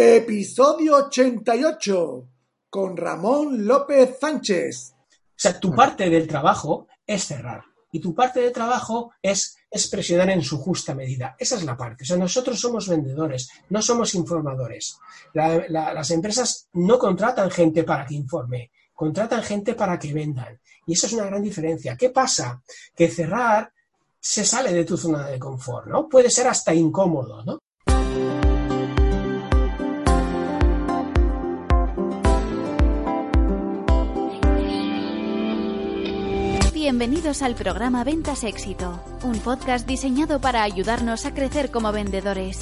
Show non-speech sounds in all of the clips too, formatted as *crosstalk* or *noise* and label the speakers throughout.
Speaker 1: Episodio 88 con Ramón López Sánchez.
Speaker 2: O sea, tu parte del trabajo es cerrar y tu parte del trabajo es, expresionar en su justa medida. Esa es la parte. O sea, nosotros somos vendedores, no somos informadores. las empresas no contratan gente para que informe, contratan gente para que vendan. Y eso es una gran diferencia. ¿Qué pasa? Que cerrar se sale de tu zona de confort, ¿no? Puede ser hasta incómodo, ¿no?
Speaker 3: Bienvenidos al programa Ventas Éxito, un podcast diseñado para ayudarnos a crecer como vendedores.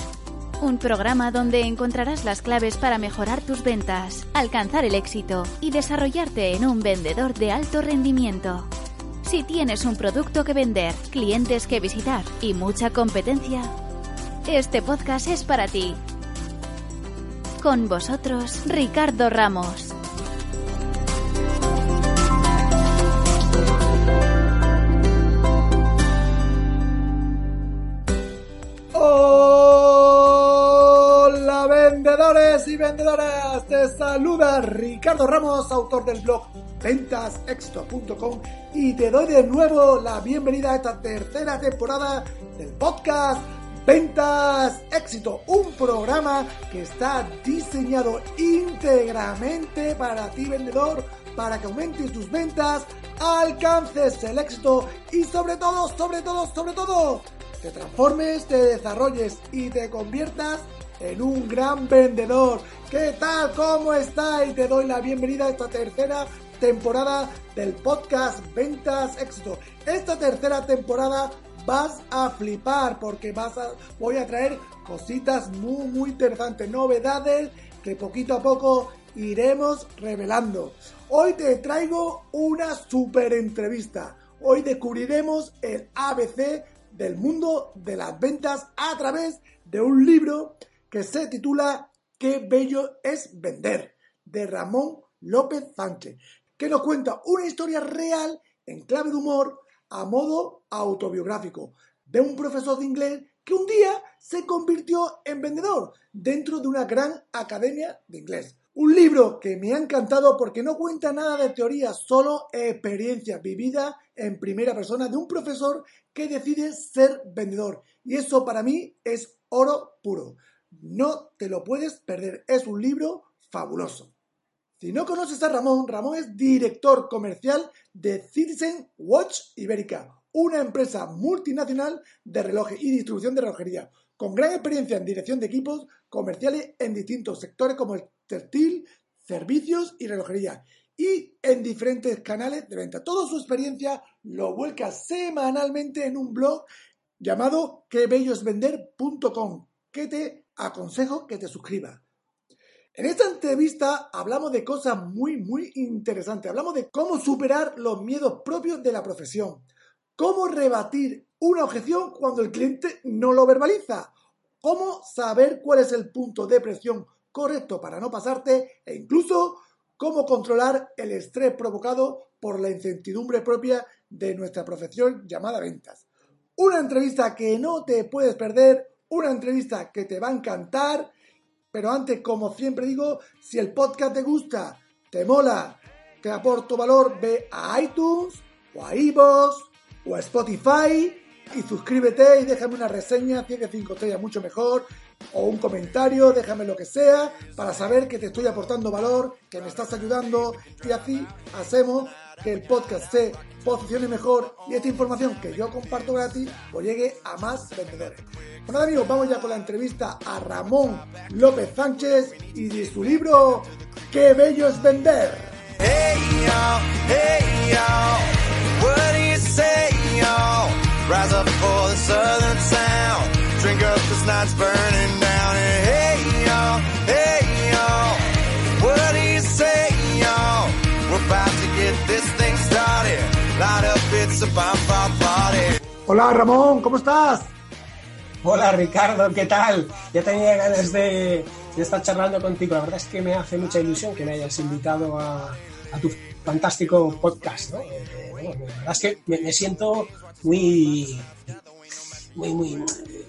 Speaker 3: Un programa donde encontrarás las claves para mejorar tus ventas, alcanzar el éxito y desarrollarte en un vendedor de alto rendimiento. Si tienes un producto que vender, clientes que visitar y mucha competencia, este podcast es para ti. Con vosotros, Ricardo Ramos.
Speaker 1: Y vendedoras, te saluda Ricardo Ramos, autor del blog ventasexto.com y te doy de nuevo la bienvenida a esta tercera temporada del podcast Ventas Éxito, un programa que está diseñado íntegramente para ti vendedor, para que aumentes tus ventas, alcances el éxito y sobre todo, sobre todo, sobre todo, te transformes, te desarrolles y te conviertas en un gran vendedor. ¿Qué tal? ¿Cómo está? Y te doy la bienvenida a esta tercera temporada del podcast Ventas Éxito. Esta tercera temporada vas a flipar porque vas a, voy a traer cositas muy muy interesantes, novedades que poquito a poco iremos revelando. Hoy te traigo una super entrevista. Hoy descubriremos el ABC del mundo de las ventas a través de un libro que se titula Qué bello es vender, de Ramón López Sánchez, que nos cuenta una historia real en clave de humor a modo autobiográfico de un profesor de inglés que un día se convirtió en vendedor dentro de una gran academia de inglés. Un libro que me ha encantado porque no cuenta nada de teoría, solo experiencia vivida en primera persona de un profesor que decide ser vendedor. Y eso para mí es oro puro. No te lo puedes perder. Es un libro fabuloso. Si no conoces a Ramón, Ramón es director comercial de Citizen Watch Ibérica, una empresa multinacional de relojes y distribución de relojería, con gran experiencia en dirección de equipos comerciales en distintos sectores como el textil, servicios y relojería, y en diferentes canales de venta. Toda su experiencia lo vuelca semanalmente en un blog llamado quebellosvender.com, que te aconsejo que te suscribas. En esta entrevista hablamos de cosas muy, muy interesantes. Hablamos de cómo superar los miedos propios de la profesión. Cómo rebatir una objeción cuando el cliente no lo verbaliza. Cómo saber cuál es el punto de presión correcto para no pasarte e incluso cómo controlar el estrés provocado por la incertidumbre propia de nuestra profesión llamada ventas. Una entrevista que no te puedes perder una entrevista que te va a encantar. Pero antes, como siempre digo, si el podcast te gusta, te mola, te aporto valor, ve a iTunes o a iVoox o a Spotify y suscríbete y déjame una reseña, 5 estrellas mucho mejor, o un comentario, déjame lo que sea, para saber que te estoy aportando valor, que me estás ayudando y así hacemos que el podcast se posicione mejor y esta información que yo comparto gratis pues llegue a más vendedores. Bueno amigos, vamos ya con la entrevista a Ramón López Sánchez y de su libro Qué bello es vender. Rise up for the southern sound, drink up this night's burning down, hey, hey, what do you say, We're about to get this thing started, light up, it's a bonfire party. Hola Ramón, ¿cómo estás?
Speaker 2: Hola Ricardo, ¿qué tal? Ya tenía ganas de, estar charlando contigo. La verdad es que me hace mucha ilusión que me hayas invitado a, tu fantástico podcast. ¿no? Eh, la verdad es que me, siento muy, muy, muy,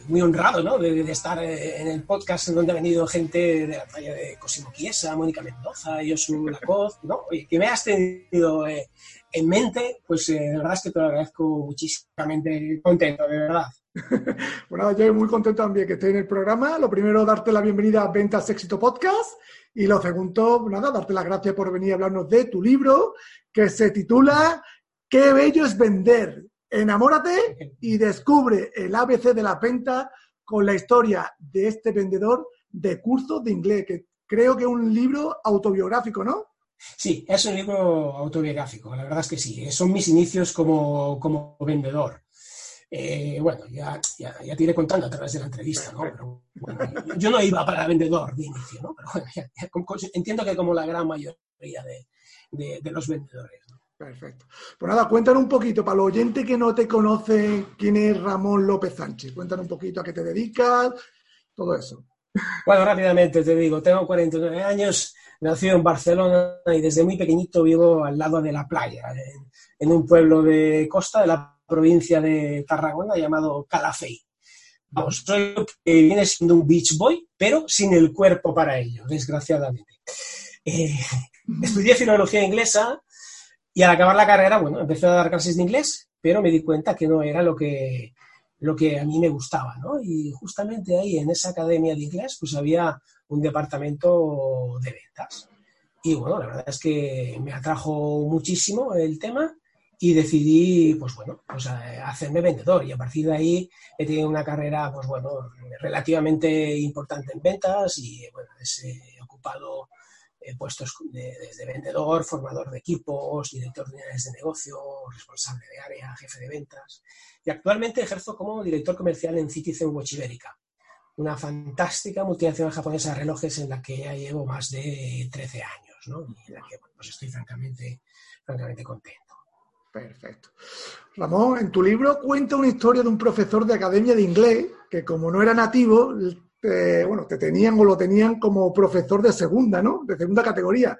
Speaker 2: muy honrado ¿no? de, estar eh, en el podcast donde ha venido gente de la talla de Cosimo Chiesa, Mónica Mendoza, Josu Lacoz, ¿no? que me has tenido eh, en mente, pues eh, de verdad es que te lo agradezco muchísimamente contento, de verdad. *laughs*
Speaker 1: bueno, yo muy contento también que estés en el programa. Lo primero, darte la bienvenida a Ventas Éxito Podcast. Y lo segundo, nada, darte las gracias por venir a hablarnos de tu libro, que se titula Qué bello es vender. Enamórate y descubre el ABC de la venta con la historia de este vendedor de cursos de inglés, que creo que es un libro autobiográfico, ¿no?
Speaker 2: Sí, es un libro autobiográfico, la verdad es que sí. Son mis inicios como, como vendedor. Eh, bueno, ya, ya, ya, te iré contando a través de la entrevista, ¿no? Pero, bueno, yo no iba para vendedor de inicio, ¿no? Pero bueno, entiendo que como la gran mayoría de, de, de los vendedores.
Speaker 1: Perfecto. Pues nada, cuéntanos un poquito, para los oyentes que no te conocen, quién es Ramón López Sánchez. Cuéntanos un poquito a qué te dedicas, todo eso.
Speaker 2: Bueno, rápidamente te digo, tengo 49 años, nací en Barcelona y desde muy pequeñito vivo al lado de la playa, en, un pueblo de costa de la provincia de Tarragona llamado Calafey. Vamos, soy que viene siendo un beach boy, pero sin el cuerpo para ello, desgraciadamente. Eh, *laughs* estudié filología inglesa y al acabar la carrera, bueno, empecé a dar clases de inglés, pero me di cuenta que no era lo que, lo que a mí me gustaba, ¿no? Y justamente ahí, en esa academia de inglés, pues había un departamento de ventas. Y bueno, la verdad es que me atrajo muchísimo el tema y decidí, pues bueno, pues hacerme vendedor. Y a partir de ahí he tenido una carrera, pues bueno, relativamente importante en ventas y bueno, he ocupado puestos de, vendedor, formador de equipos, director de unidades de negocio, responsable de área, jefe de ventas. Y actualmente ejerzo como director comercial en Citizen Watch Ibérica, una fantástica multinacional japonesa de relojes en la que ya llevo más de 13 años, ¿no? Y en la que pues estoy francamente, francamente contento.
Speaker 1: Perfecto. Ramón, en tu libro cuenta una historia de un profesor de academia de inglés que como no era nativo, bueno, te tenían o lo tenían como profesor de segunda, ¿no? De segunda categoría.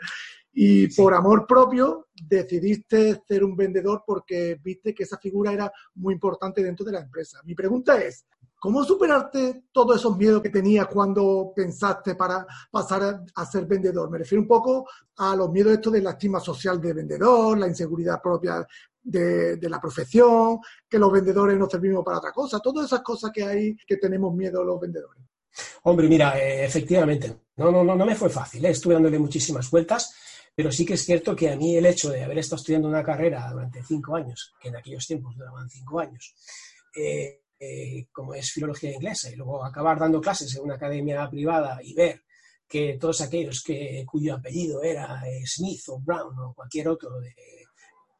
Speaker 1: Y por amor propio decidiste ser un vendedor porque viste que esa figura era muy importante dentro de la empresa. Mi pregunta es, ¿cómo superaste todos esos miedos que tenías cuando pensaste para pasar a, ser vendedor? Me refiero un poco a los miedos estos de la estima social de vendedor, la inseguridad propia de, de, la profesión, que los vendedores no servimos para otra cosa, todas esas cosas que hay que tenemos miedo los vendedores.
Speaker 2: Hombre, mira, eh, efectivamente, no, no, no, no me fue fácil, eh, estuve dándole muchísimas vueltas, pero sí que es cierto que a mí el hecho de haber estado estudiando una carrera durante cinco años, que en aquellos tiempos duraban cinco años, eh, como es filología inglesa, y luego acabar dando clases en una academia privada y ver que todos aquellos que, cuyo apellido era Smith o Brown o cualquier otro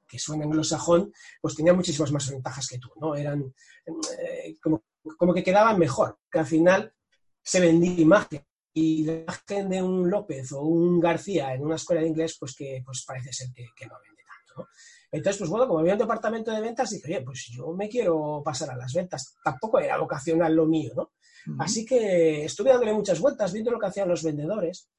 Speaker 2: que suena anglosajón, pues tenían muchísimas más ventajas que tú, ¿no? Eran como, como que quedaban mejor, que al final se vendía imagen. Y la imagen de un López o un García en una escuela de inglés, pues que pues parece ser que, no vende tanto. Entonces, pues bueno, como había un departamento de ventas, dije, oye, pues yo me quiero pasar a las ventas. Tampoco era vocacional lo mío, ¿no? Así que estuve dándole muchas vueltas, viendo lo que hacían los vendedores,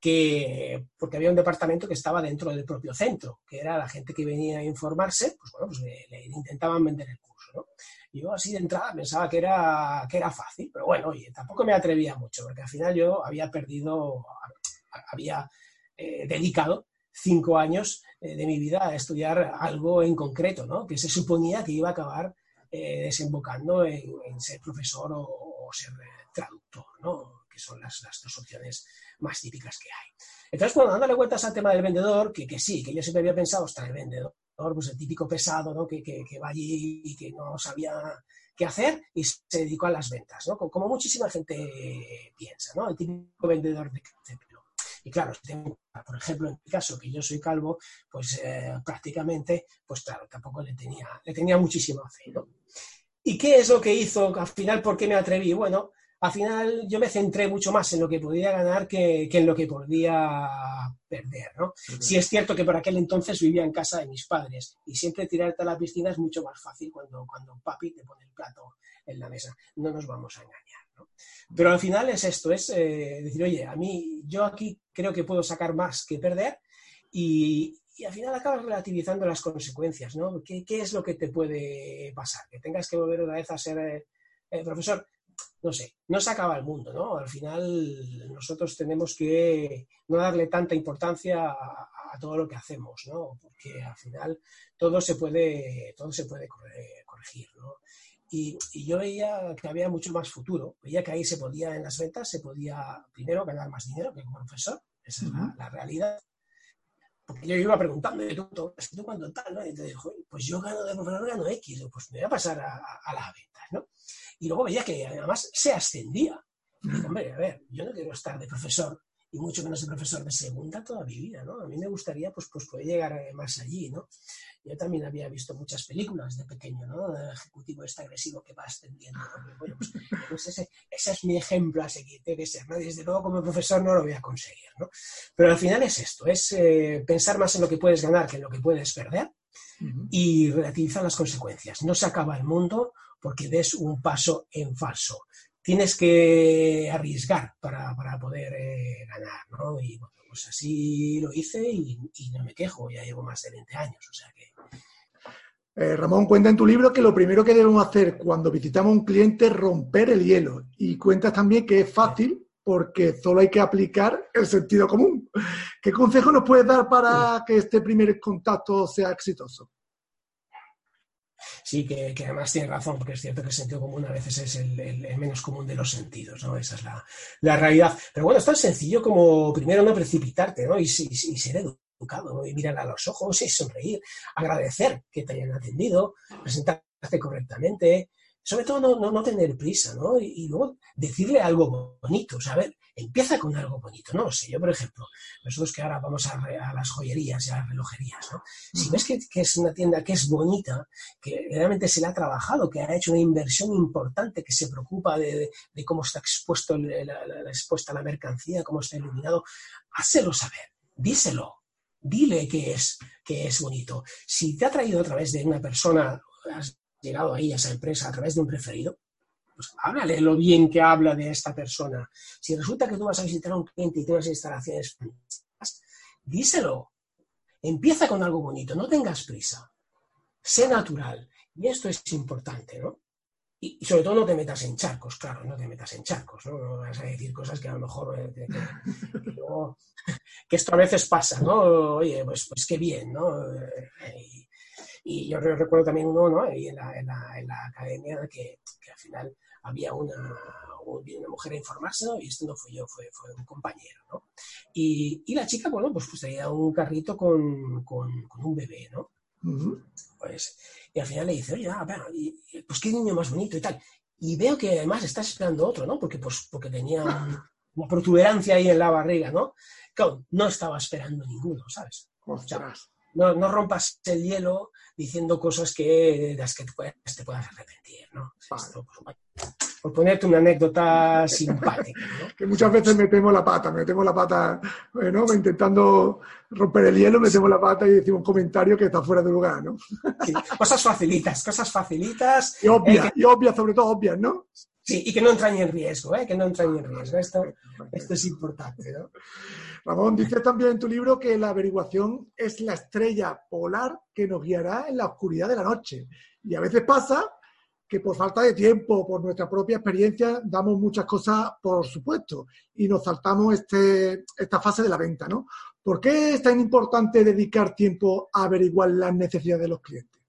Speaker 2: que, porque había un departamento que estaba dentro del propio centro, que era la gente que venía a informarse, pues bueno, pues le intentaban vender el curso, ¿no? Yo así de entrada pensaba que era, que era fácil, pero bueno, oye, tampoco me atrevía mucho, porque al final yo había perdido, había eh, dedicado cinco años eh, de mi vida a estudiar algo en concreto, ¿no? Que se suponía que iba a acabar eh, desembocando en, ser profesor o, ser traductor, ¿no? Que son las, las, dos opciones más típicas que hay. Entonces, bueno, dándole vueltas al tema del vendedor, que, que sí, que yo siempre había pensado, estar el vendedor pues el típico pesado ¿no? que, que, va allí y que no sabía qué hacer y se dedicó a las ventas, ¿no? como, muchísima gente piensa, ¿no? el típico vendedor de, pelo. Y claro, por ejemplo, en mi caso, que yo soy calvo, pues eh, prácticamente, pues claro, tampoco le tenía, le tenía muchísima fe. ¿no? ¿Y qué es lo que hizo al final? ¿Por qué me atreví? Bueno, al final yo me centré mucho más en lo que podía ganar que, en lo que podía perder, ¿no? Sí es cierto que por aquel entonces vivía en casa de mis padres y siempre tirarte a la piscina es mucho más fácil cuando, cuando papi te pone el plato en la mesa. No nos vamos a engañar, ¿no? Pero al final es esto, es eh, decir, oye, a mí yo aquí creo que puedo sacar más que perder y, al final acabas relativizando las consecuencias, ¿no? ¿Qué, es lo que te puede pasar? Que tengas que volver una vez a ser eh, eh, profesor no sé, no se acaba el mundo, ¿no? Al final nosotros tenemos que no darle tanta importancia a, todo lo que hacemos, ¿no? Porque al final todo se puede, todo se puede corregir, ¿no? Y, yo veía que había mucho más futuro. Veía que ahí se podía, en las ventas, se podía primero ganar más dinero que como profesor. Esa es la, realidad. Porque yo iba preguntando, ¿tú, tú, tú cuánto tal? ¿no? Y te dijo, pues yo gano de profesor, gano X. Pues me voy a pasar a, a, las ventas, ¿no? Y luego veía que además se ascendía. Y hombre, a ver, yo no quiero estar de profesor y mucho menos de profesor de segunda toda mi vida, ¿no? A mí me gustaría, pues, pues poder llegar más allí, ¿no? Yo también había visto muchas películas de pequeño, ¿no? El ejecutivo este agresivo que va ascendiendo. Bueno, pues, pues, ese, ese, es mi ejemplo a seguir, debe ser, ¿no? desde luego como profesor no lo voy a conseguir, ¿no? Pero al final es esto, es eh, pensar más en lo que puedes ganar que en lo que puedes perder y relativizar las consecuencias. No se acaba el mundo porque des un paso en falso. Tienes que arriesgar para, poder eh, ganar, ¿no? Y bueno, pues así lo hice y, no me quejo, ya llevo más de 20 años, o sea que...
Speaker 1: Eh, Ramón cuenta en tu libro que lo primero que debemos hacer cuando visitamos a un cliente es romper el hielo y cuentas también que es fácil porque solo hay que aplicar el sentido común. ¿Qué consejo nos puedes dar para que este primer contacto sea exitoso?
Speaker 2: Sí que, además tiene razón, porque es cierto que el sentido común a veces es el, menos común de los sentidos, ¿no? Esa es la, realidad. Pero bueno, es tan sencillo como primero no precipitarte, ¿no? Y, ser educado, y mirar a los ojos y sonreír, agradecer que te hayan atendido, presentarte correctamente, sobre todo no, no, tener prisa, ¿no? Y, luego decirle algo bonito, o sea, a ver, empieza con algo bonito, ¿no? sé, yo, por ejemplo, nosotros que ahora vamos a, las joyerías y a las relojerías, ¿no? Si ves que, es una tienda que es bonita, que realmente se le ha trabajado, que ha hecho una inversión importante, que se preocupa de, cómo está expuesto la, expuesta la mercancía, cómo está iluminado, házelo saber, díselo, dile que es, que es bonito. Si te ha traído a través de una persona, llegado ahí a esa empresa a través de un preferido, pues háblale lo bien que habla de esta persona. Si resulta que tú vas a visitar a un cliente y tienes instalaciones, díselo. Empieza con algo bonito, no tengas prisa. Sé natural. Y esto es importante, ¿no? Y, sobre todo no te metas en charcos, claro, no te metas en charcos, ¿no? No vas a decir cosas que a lo mejor... Eh, *laughs* que, esto a veces pasa, ¿no? Oye, pues, pues qué bien, ¿no? Eh, yo recuerdo también uno, ¿no? Ahí en la, en la, en la academia que, que, al final había una, una mujer a informarse, ¿no? Y esto no fui yo, fue, fue un compañero, ¿no? Y, y, la chica, bueno, pues, pues tenía un carrito con, con, con un bebé, ¿no? Pues, y al final le dice, oye, ah, y, pues qué niño más bonito y tal. Y veo que además estás esperando otro, ¿no? Porque, pues, porque tenía *laughs* una protuberancia ahí en la barriga, ¿no? Claro, no estaba esperando ninguno, ¿sabes? No, no, rompas el hielo diciendo cosas que, de las que te puedas, arrepentir, ¿no? por, ponerte una anécdota simpática. ¿no? *laughs*
Speaker 1: que muchas veces metemos la pata, metemos la pata, bueno, intentando romper el hielo, metemos la pata y decimos un comentario que está fuera de lugar, ¿no?
Speaker 2: cosas facilitas, cosas facilitas.
Speaker 1: Y obvias, eh, y obvias, sobre todo obvias, ¿no?
Speaker 2: Sí, y que no entran en riesgo, ¿eh? que no entran en riesgo. Esto, esto es importante, ¿no?
Speaker 1: Ramón, dices también en tu libro que la averiguación es la estrella polar que nos guiará en la oscuridad de la noche. Y a veces pasa que por falta de tiempo, por nuestra propia experiencia, damos muchas cosas por supuesto y nos saltamos este, esta fase de la venta, ¿no? ¿Por qué es tan importante dedicar tiempo a averiguar las necesidades de los clientes?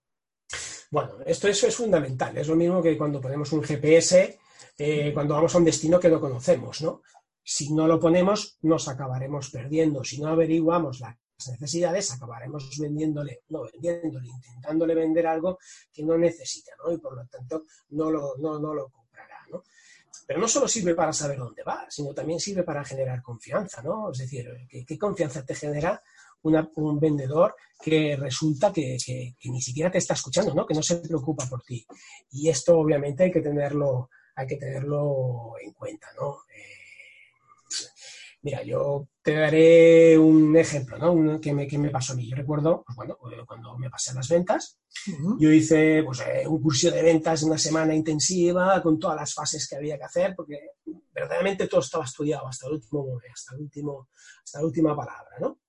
Speaker 2: Bueno, esto eso es fundamental. Es lo mismo que cuando ponemos un GPS, eh, cuando vamos a un destino que no conocemos, ¿no? Si no lo ponemos, nos acabaremos perdiendo. Si no averiguamos las necesidades, acabaremos vendiéndole, no vendiéndole, intentándole vender algo que no necesita, ¿no? Y por lo tanto no lo, no, lo comprará, ¿no? Pero no solo sirve para saber dónde va, sino también sirve para generar confianza, ¿no? Es decir, ¿qué, confianza te genera un vendedor que resulta que, ni siquiera te está escuchando, ¿no? Que no se preocupa por ti. Y esto obviamente hay que tenerlo, hay que tenerlo en cuenta, ¿no? Eh, Mira, yo te daré un ejemplo, ¿no? que, me, pasó a mí. Yo recuerdo, pues bueno, eh, cuando me pasé a las ventas, yo hice pues, eh, un curso de ventas, una semana intensiva, con todas las fases que había que hacer, porque verdaderamente todo estaba estudiado hasta el último, hasta el último, hasta la última palabra, ¿no?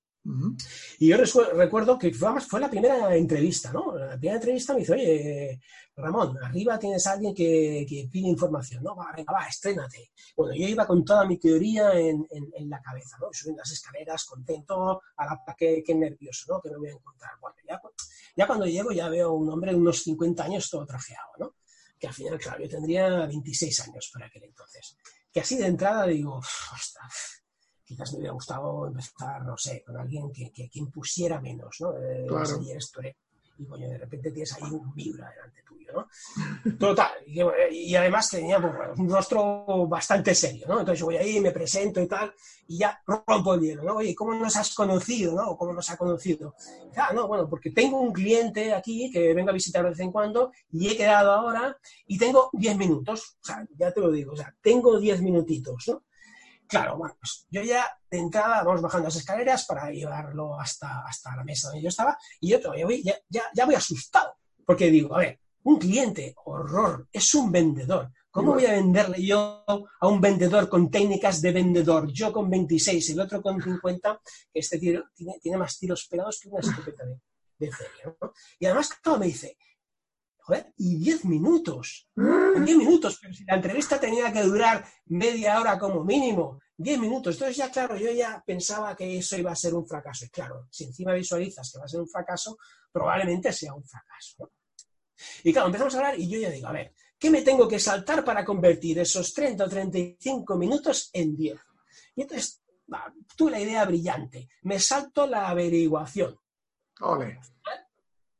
Speaker 2: Y yo recuerdo que fue, la primera entrevista, ¿no? La primera entrevista me dice, oye, Ramón, arriba tienes a alguien que, que pide información, ¿no? Va, venga, va, estrénate. Bueno, yo iba con toda mi teoría en, en, la cabeza, ¿no? Subiendo las escaleras, contento, a la que, que nervioso, ¿no? Que me voy a encontrar. Bueno, ya, ya cuando llego ya veo un hombre de unos 50 años todo trajeado, ¿no? Que al final, claro, yo tendría 26 años por aquel entonces. Que así de entrada digo, ostras, quizás me hubiera gustado empezar, no sé, con alguien que, que, impusiera menos, ¿no? Eh, claro. esto, ¿eh? Y coño, de repente tienes ahí un vibra delante tuyo, ¿no? *laughs* Total. Y, además tenía pues, un rostro bastante serio, ¿no? Entonces yo voy ahí, me presento y tal, y ya rompo el hielo, ¿no? Oye, ¿cómo nos has conocido, no? ¿Cómo nos ha conocido? Ah, no, bueno, porque tengo un cliente aquí que venga a visitar de vez en cuando y he quedado ahora y tengo 10 minutos. O sea, ya te lo digo, o sea, tengo 10 minutitos, ¿no? Claro, bueno, pues yo ya de entrada vamos bajando las escaleras para llevarlo hasta, hasta la mesa donde yo estaba y yo todavía voy, ya, ya, voy asustado, porque digo, a ver, un cliente, horror, es un vendedor. ¿Cómo voy a venderle yo a un vendedor con técnicas de vendedor? Yo con 26, el otro con 50, que este tiene, tiene más tiros pegados que una escopeta de, de feria. ¿no? Y además, todo me dice, joder, y 10 minutos. 10 minutos, pero si la entrevista tenía que durar media hora como mínimo, 10 minutos. Entonces ya, claro, yo ya pensaba que eso iba a ser un fracaso. Y claro, si encima visualizas que va a ser un fracaso, probablemente sea un fracaso. Y claro, empezamos a hablar y yo ya digo, a ver, ¿qué me tengo que saltar para convertir esos 30 o 35 minutos en 10? Y entonces tuve la idea brillante. Me salto la averiguación.
Speaker 1: Ole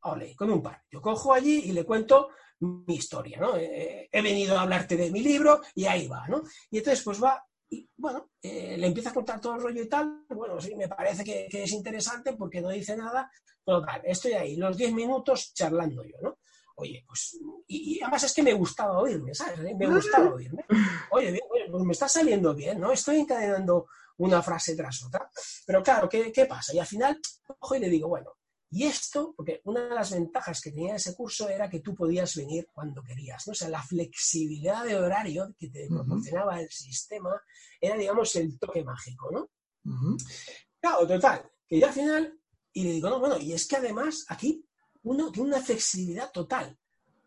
Speaker 2: ole, con un par. Yo cojo allí y le cuento mi historia, ¿no? Eh, he venido a hablarte de mi libro y ahí va, ¿no? Y entonces pues va y bueno, eh, le empieza a contar todo el rollo y tal, bueno, sí, me parece que, es interesante porque no dice nada, pero tal, estoy ahí, los 10 minutos charlando yo, ¿no? Oye, pues, y, además es que me gustaba oírme, ¿sabes? Me gustaba oírme. Oye, oye, pues me está saliendo bien, ¿no? Estoy encadenando una frase tras otra. Pero claro, ¿qué, qué pasa? Y al final, cojo y le digo, bueno, y esto, porque una de las ventajas que tenía ese curso era que tú podías venir cuando querías, ¿no? O sea, la flexibilidad de horario que te proporcionaba el sistema era, digamos, el toque mágico, ¿no? Claro, total, que ya al final, y le digo, no, bueno, y es que además aquí uno tiene una flexibilidad total.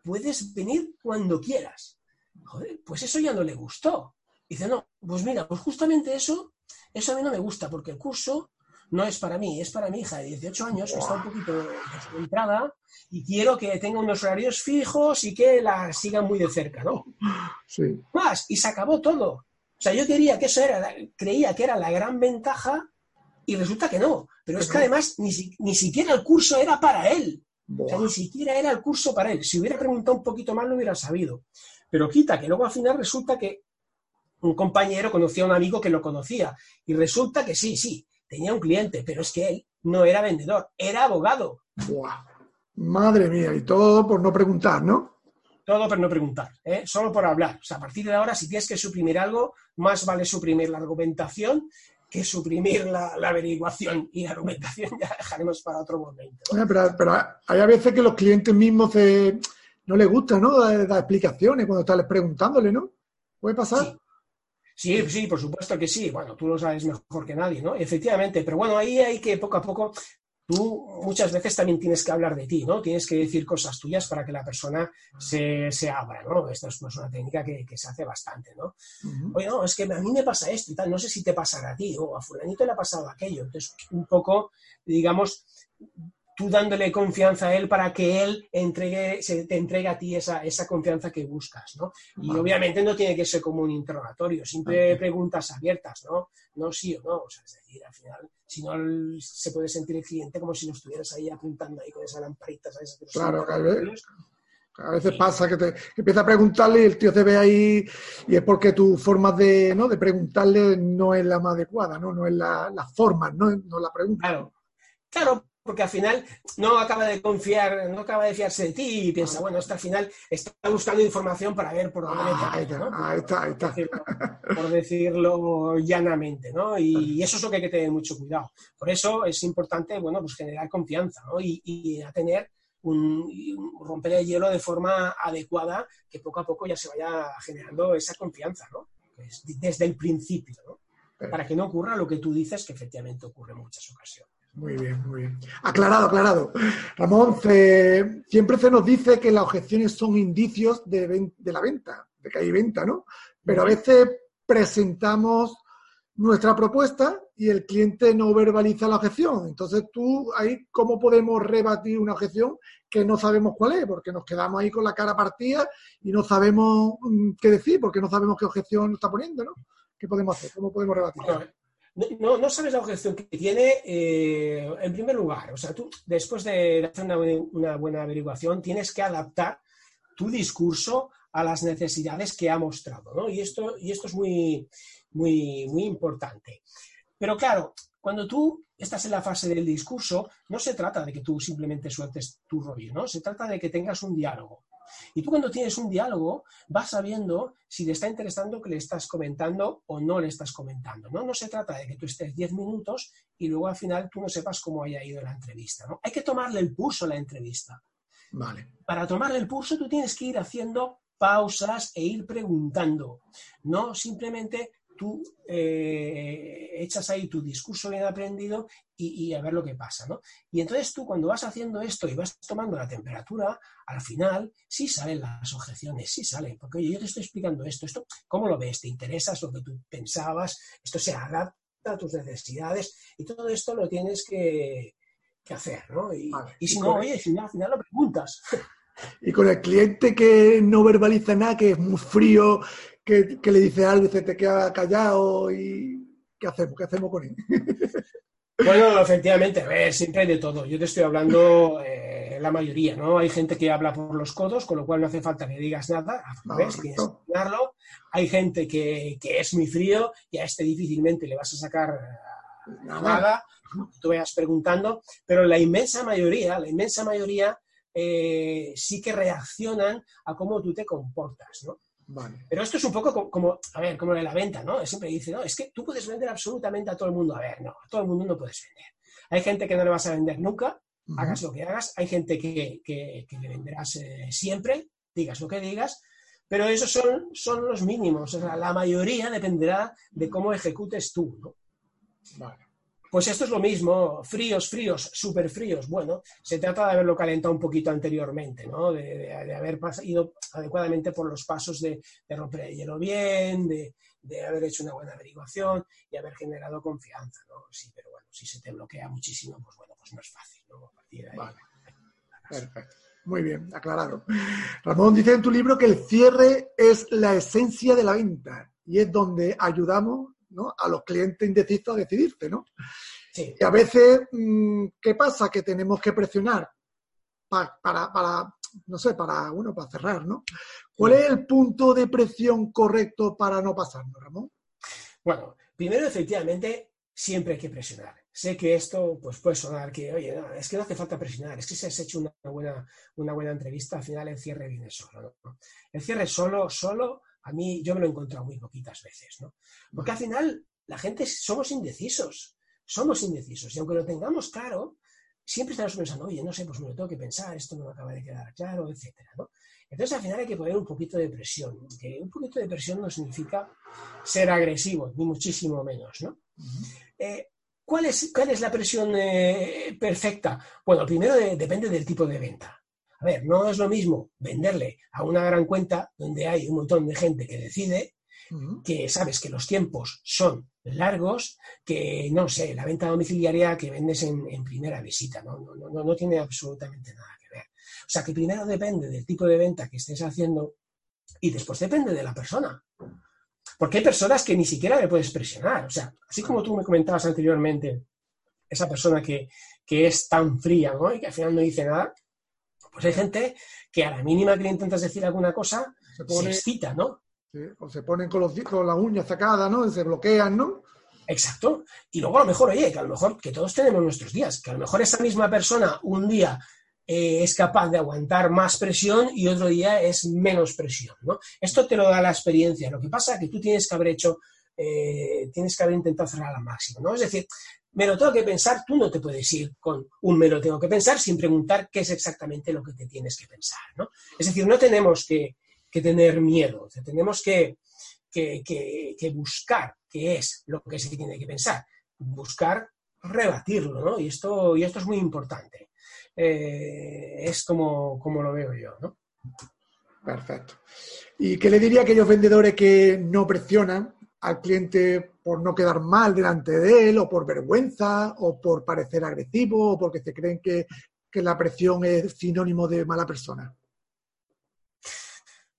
Speaker 2: Puedes venir cuando quieras. Joder, pues eso ya no le gustó. Dice, no, pues mira, pues justamente eso, eso a mí no me gusta, porque el curso no es para mí, es para mi hija de 18 años que está un poquito desconcentrada y quiero que tenga unos horarios fijos y que la sigan muy de cerca, ¿no?
Speaker 1: Sí.
Speaker 2: Más, y se acabó todo. O sea, yo quería que eso era, creía que era la gran ventaja y resulta que no. Pero es que además ni, ni siquiera el curso era para él. O sea, ni siquiera era el curso para él. Si hubiera preguntado un poquito más, lo hubiera sabido. Pero quita que luego al final resulta que un compañero conocía a un amigo que lo conocía. Y resulta que sí, sí, tenía un cliente, pero es que él no era vendedor, era abogado.
Speaker 1: Madre mía, y todo por no preguntar, ¿no?
Speaker 2: Todo por no preguntar, ¿eh? solo por hablar. O sea, a partir de ahora, si tienes que suprimir algo, más vale suprimir la argumentación que suprimir la, averiguación y la argumentación ya dejaremos para otro momento.
Speaker 1: pero, hay a veces que los clientes mismos no les gusta, ¿no? Dar, explicaciones cuando estás preguntándole, ¿no? ¿Puede pasar?
Speaker 2: Sí, sí, por supuesto que sí. Bueno, tú lo sabes mejor que nadie, ¿no? Efectivamente, pero bueno, ahí hay que poco a poco, tú muchas veces también tienes que hablar de ti, ¿no? Tienes que decir cosas tuyas para que la persona se, se abra, ¿no? Esta es una técnica que, se hace bastante, ¿no? Oye, no, es que a mí me pasa esto y tal, no sé si te pasará a ti o a fulanito le ha pasado aquello. Entonces, un poco, digamos, tú dándole confianza a él para que él entregue, se, te entregue a ti esa, esa confianza que buscas, ¿no? Y obviamente no tiene que ser como un interrogatorio, siempre preguntas abiertas, ¿no? No sí o no, o sea, es decir, al final, si no se puede sentir el cliente como si lo estuvieras ahí apuntando ahí con esa lamparita, ¿sabes?
Speaker 1: claro, a veces, a veces pasa que te empieza a preguntarle y el tío te ve ahí y es porque tu forma de, ¿no? de preguntarle no es la más adecuada, ¿no? No es la, la forma, ¿no? no la pregunta.
Speaker 2: Claro, claro, porque al final no acaba de confiar, no acaba de fiarse de ti y piensa, bueno, hasta al final está buscando información para ver por dónde
Speaker 1: ah, ahí, está, ahí está, ahí está.
Speaker 2: Por, decirlo, llanamente, ¿no? Y, eso es lo que hay que tener mucho cuidado. Por eso es importante, bueno, pues generar confianza, ¿no? Y, y a tener un, romper el hielo de forma adecuada, que poco a poco ya se vaya generando esa confianza, ¿no? Desde el principio, ¿no? Para que no ocurra lo que tú dices, que efectivamente ocurre en muchas ocasiones.
Speaker 1: Muy bien, muy bien. Aclarado, aclarado. Ramón, siempre se nos dice que las objeciones son indicios de, de la venta, de que hay venta, ¿no? Pero a veces presentamos nuestra propuesta y el cliente no verbaliza la objeción. Entonces tú ahí, ¿cómo podemos rebatir una objeción que no sabemos cuál es? Porque nos quedamos ahí con la cara partida y no sabemos mm, qué decir, porque no sabemos qué objeción está poniendo, ¿no? ¿Qué podemos hacer? ¿Cómo podemos rebatir?
Speaker 2: No, no, sabes la objeción que tiene eh, en primer lugar. O sea, tú después de hacer una, una buena averiguación tienes que adaptar tu discurso a las necesidades que ha mostrado, ¿no? Y esto, y esto es muy, muy, muy importante. Pero claro, cuando tú estás en la fase del discurso, no se trata de que tú simplemente sueltes tu rollo, ¿no? Se trata de que tengas un diálogo. Y tú cuando tienes un diálogo vas sabiendo si te está interesando que le estás comentando o no le estás comentando, ¿no? No se trata de que tú estés 10 minutos y luego al final tú no sepas cómo haya ido la entrevista, ¿no? Hay que tomarle el pulso a la entrevista.
Speaker 1: Vale.
Speaker 2: Para tomarle el pulso tú tienes que ir haciendo pausas e ir preguntando, no simplemente tú eh, echas ahí tu discurso bien aprendido y, a ver lo que pasa, ¿no? Y entonces tú cuando vas haciendo esto y vas tomando la temperatura, al final sí salen las objeciones, sí salen, porque oye, yo te estoy explicando esto, esto, ¿cómo lo ves? ¿Te interesas lo que tú pensabas? ¿Esto se adapta a tus necesidades? Y todo esto lo tienes que, hacer, ¿no? Y, si no, oye, si al final lo preguntas. *laughs*
Speaker 1: Y con el cliente que no verbaliza nada, que es muy frío, que, le dice algo y se te queda callado y ¿qué hacemos? ¿Qué hacemos con él? *laughs*
Speaker 2: Bueno, efectivamente, a ver, siempre hay de todo. Yo te estoy hablando eh, la mayoría, ¿no? Hay gente que habla por los codos, con lo cual no hace falta que digas nada, ¿ves? Hay gente que, es muy frío y a este difícilmente le vas a sacar eh, nada, tú vayas preguntando, pero la inmensa mayoría, la inmensa mayoría eh, sí que reaccionan a cómo tú te comportas, ¿no? Pero esto es un poco como, a ver, como de la venta, ¿no? Siempre dice, no, es que tú puedes vender absolutamente a todo el mundo. A ver, no, a todo el mundo no puedes vender. Hay gente que no le vas a vender nunca, hagas lo que hagas. Hay gente que, que, le venderás eh, siempre, digas lo que digas. Pero esos son, son los mínimos. O sea, la mayoría dependerá de cómo ejecutes tú, ¿no?
Speaker 1: Vale.
Speaker 2: Pues esto es lo mismo, fríos, fríos, súper fríos. Bueno, se trata de haberlo calentado un poquito anteriormente, ¿no? De, haber ido adecuadamente por los pasos de, romper el hielo bien, de, haber hecho una buena averiguación y haber generado confianza, ¿no? Sí, pero bueno, si se te bloquea muchísimo, pues bueno, pues no es fácil, ¿no?
Speaker 1: vale. Perfecto. Muy bien, aclarado. Ramón dice en tu libro que el cierre es la esencia de la venta y es donde ayudamos a los clientes indecisos a decidirse, ¿no? Y a veces, mm, ¿qué pasa? Que tenemos que presionar para, para, no sé, para, bueno, para cerrar, ¿no? ¿Cuál es el punto de presión correcto para no pasarnos, Ramón?
Speaker 2: Bueno, primero, efectivamente, siempre hay que presionar. Sé que esto pues, puede sonar que, oye, es que no hace falta presionar, es que si has hecho una buena, una buena entrevista, al final el cierre viene solo. El cierre solo, solo a mí yo me lo he encontrado muy poquitas veces, ¿no? Porque al final la gente somos indecisos, somos indecisos y aunque lo tengamos claro, siempre estamos pensando, oye, no sé, pues me lo tengo que pensar, esto no me acaba de quedar claro, etcétera, ¿no? Entonces al final hay que poner un poquito de presión, un poquito de presión no significa ser agresivo, ni muchísimo menos, ¿no? Eh, ¿cuál, es, ¿Cuál es la presión eh, perfecta? Bueno, primero depende del tipo de venta. A ver, no es lo mismo venderle a una gran cuenta donde hay un montón de gente que decide, que sabes que los tiempos son largos, que no sé, la venta domiciliaria que vendes en, primera visita, ¿no? No, no, tiene absolutamente nada que ver. O sea que primero depende del tipo de venta que estés haciendo y después depende de la persona. Porque hay personas que ni siquiera le puedes presionar. O sea, así como tú me comentabas anteriormente, esa persona que, que es tan fría, ¿no? Y que al final no dice nada, pues hay gente que a la mínima que le intentas decir alguna cosa, se, pone, excita, ¿no?
Speaker 1: o se ponen con, los, con las uñas sacadas, ¿no? Se bloquean, ¿no?
Speaker 2: Exacto. Y luego a lo mejor, oye, que a lo mejor, que todos tenemos nuestros días, que a lo mejor esa misma persona un día eh, es capaz de aguantar más presión y otro día es menos presión, ¿no? Esto te lo da la experiencia. Lo que pasa es que tú tienes que haber hecho, eh, tienes que haber intentado cerrar al máximo, ¿no? Es decir, me lo tengo que pensar, tú no te puedes ir con un me lo tengo que pensar sin preguntar qué es exactamente lo que te tienes que pensar. ¿no? Es decir, no tenemos que, tener miedo, tenemos que, buscar qué es lo que se tiene que pensar. Buscar rebatirlo, ¿no? Y esto, y esto es muy importante. Eh, es como, como lo veo yo, ¿no?
Speaker 1: Perfecto. ¿Y qué le diría a aquellos vendedores que no presionan al cliente por no quedar mal delante de él, o por vergüenza, o por parecer agresivo, o porque se creen que, que la presión es sinónimo de mala persona?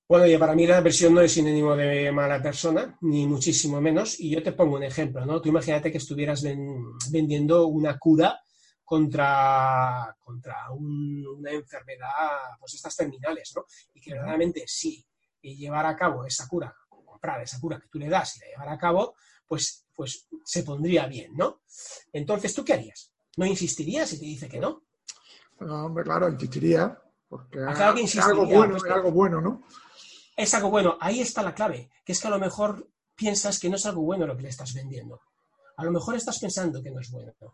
Speaker 2: Bueno, y para mí la presión no es sinónimo de mala persona, ni muchísimo menos. Y yo te pongo un ejemplo, ¿no? Tú imagínate que estuvieras vendiendo una cura contra, contra una enfermedad, pues estas terminales, ¿no? Y que verdaderamente sí, y llevar a cabo esa cura, comprar esa cura que tú le das y la llevar a cabo, pues, pues se pondría bien, ¿no? Entonces, ¿tú qué harías? ¿No insistirías si te dice que no?
Speaker 1: No, hombre, claro, insistiría. Porque
Speaker 2: ah, que
Speaker 1: es algo bueno, es algo bueno, ¿no?
Speaker 2: Es algo bueno. Ahí está la clave, que es que a lo mejor piensas que no es algo bueno lo que le estás vendiendo. A lo mejor estás pensando que no es bueno. O